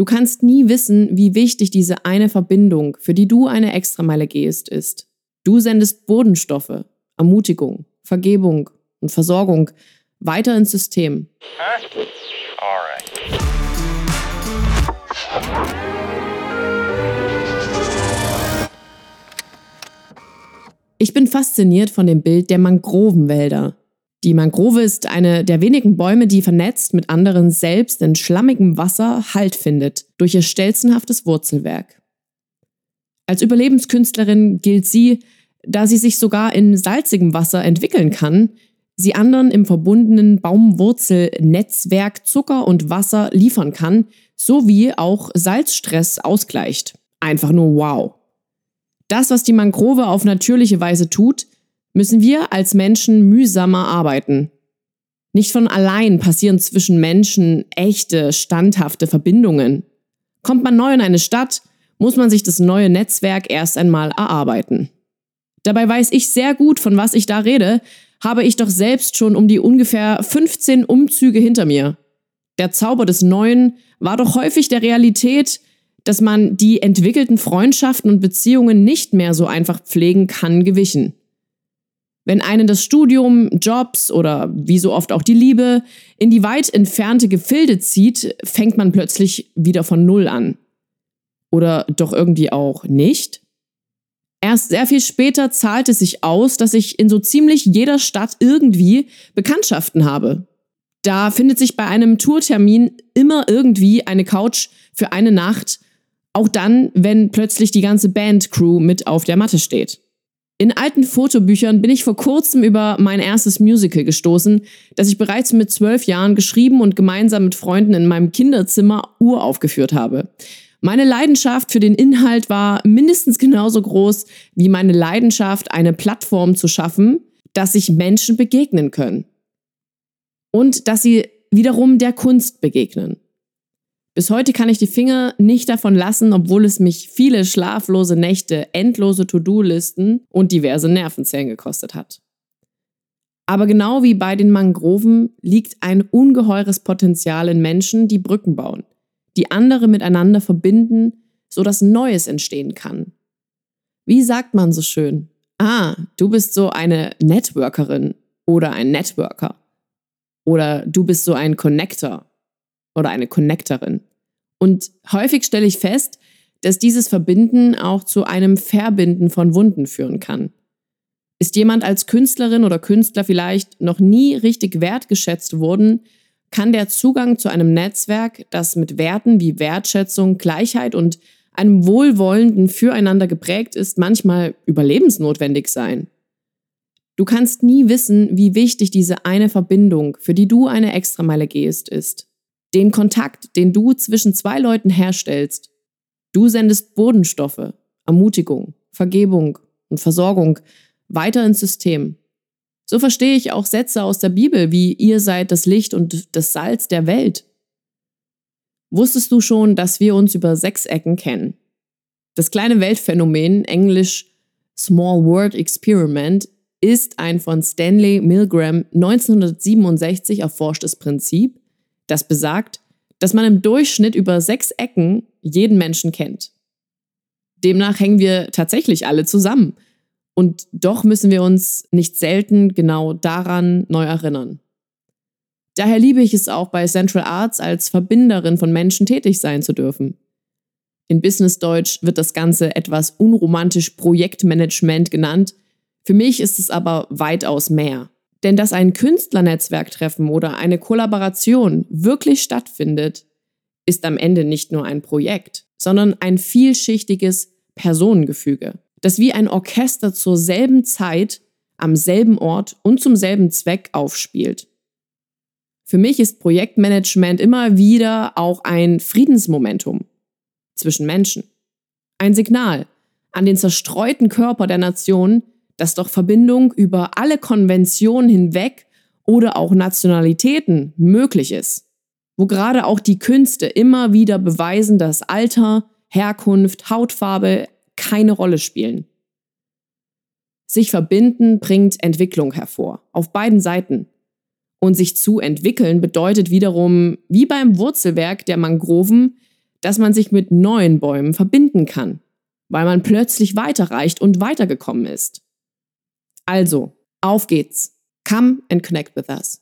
Du kannst nie wissen, wie wichtig diese eine Verbindung, für die du eine Extrameile gehst, ist. Du sendest Bodenstoffe, Ermutigung, Vergebung und Versorgung weiter ins System. Ich bin fasziniert von dem Bild der Mangrovenwälder. Die Mangrove ist eine der wenigen Bäume, die vernetzt mit anderen selbst in schlammigem Wasser Halt findet, durch ihr stelzenhaftes Wurzelwerk. Als Überlebenskünstlerin gilt sie, da sie sich sogar in salzigem Wasser entwickeln kann, sie anderen im verbundenen Baumwurzelnetzwerk Zucker und Wasser liefern kann, sowie auch Salzstress ausgleicht. Einfach nur wow. Das, was die Mangrove auf natürliche Weise tut, müssen wir als Menschen mühsamer arbeiten. Nicht von allein passieren zwischen Menschen echte, standhafte Verbindungen. Kommt man neu in eine Stadt, muss man sich das neue Netzwerk erst einmal erarbeiten. Dabei weiß ich sehr gut, von was ich da rede, habe ich doch selbst schon um die ungefähr 15 Umzüge hinter mir. Der Zauber des Neuen war doch häufig der Realität, dass man die entwickelten Freundschaften und Beziehungen nicht mehr so einfach pflegen kann, gewichen. Wenn einen das Studium, Jobs oder wie so oft auch die Liebe in die weit entfernte Gefilde zieht, fängt man plötzlich wieder von Null an. Oder doch irgendwie auch nicht? Erst sehr viel später zahlt es sich aus, dass ich in so ziemlich jeder Stadt irgendwie Bekanntschaften habe. Da findet sich bei einem Tourtermin immer irgendwie eine Couch für eine Nacht auch dann, wenn plötzlich die ganze Bandcrew mit auf der Matte steht. In alten Fotobüchern bin ich vor kurzem über mein erstes Musical gestoßen, das ich bereits mit zwölf Jahren geschrieben und gemeinsam mit Freunden in meinem Kinderzimmer uraufgeführt habe. Meine Leidenschaft für den Inhalt war mindestens genauso groß wie meine Leidenschaft, eine Plattform zu schaffen, dass sich Menschen begegnen können. Und dass sie wiederum der Kunst begegnen. Bis heute kann ich die Finger nicht davon lassen, obwohl es mich viele schlaflose Nächte, endlose To-Do-Listen und diverse Nervenzellen gekostet hat. Aber genau wie bei den Mangroven liegt ein ungeheures Potenzial in Menschen, die Brücken bauen, die andere miteinander verbinden, sodass Neues entstehen kann. Wie sagt man so schön? Ah, du bist so eine Networkerin oder ein Networker. Oder du bist so ein Connector oder eine Connectorin. Und häufig stelle ich fest, dass dieses Verbinden auch zu einem Verbinden von Wunden führen kann. Ist jemand als Künstlerin oder Künstler vielleicht noch nie richtig wertgeschätzt worden, kann der Zugang zu einem Netzwerk, das mit Werten wie Wertschätzung, Gleichheit und einem wohlwollenden Füreinander geprägt ist, manchmal überlebensnotwendig sein. Du kannst nie wissen, wie wichtig diese eine Verbindung, für die du eine Extrameile gehst, ist den Kontakt, den du zwischen zwei Leuten herstellst. Du sendest Bodenstoffe, Ermutigung, Vergebung und Versorgung weiter ins System. So verstehe ich auch Sätze aus der Bibel wie ihr seid das Licht und das Salz der Welt. Wusstest du schon, dass wir uns über Sechsecken kennen? Das kleine Weltphänomen, englisch Small World Experiment, ist ein von Stanley Milgram 1967 erforschtes Prinzip, das besagt, dass man im Durchschnitt über sechs Ecken jeden Menschen kennt. Demnach hängen wir tatsächlich alle zusammen. Und doch müssen wir uns nicht selten genau daran neu erinnern. Daher liebe ich es auch bei Central Arts als Verbinderin von Menschen tätig sein zu dürfen. In Businessdeutsch wird das Ganze etwas unromantisch Projektmanagement genannt. Für mich ist es aber weitaus mehr. Denn dass ein Künstlernetzwerktreffen oder eine Kollaboration wirklich stattfindet, ist am Ende nicht nur ein Projekt, sondern ein vielschichtiges Personengefüge, das wie ein Orchester zur selben Zeit, am selben Ort und zum selben Zweck aufspielt. Für mich ist Projektmanagement immer wieder auch ein Friedensmomentum zwischen Menschen. Ein Signal an den zerstreuten Körper der Nation, dass doch Verbindung über alle Konventionen hinweg oder auch Nationalitäten möglich ist. Wo gerade auch die Künste immer wieder beweisen, dass Alter, Herkunft, Hautfarbe keine Rolle spielen. Sich verbinden bringt Entwicklung hervor, auf beiden Seiten. Und sich zu entwickeln bedeutet wiederum, wie beim Wurzelwerk der Mangroven, dass man sich mit neuen Bäumen verbinden kann, weil man plötzlich weiterreicht und weitergekommen ist. Also, auf geht's. Come and connect with us.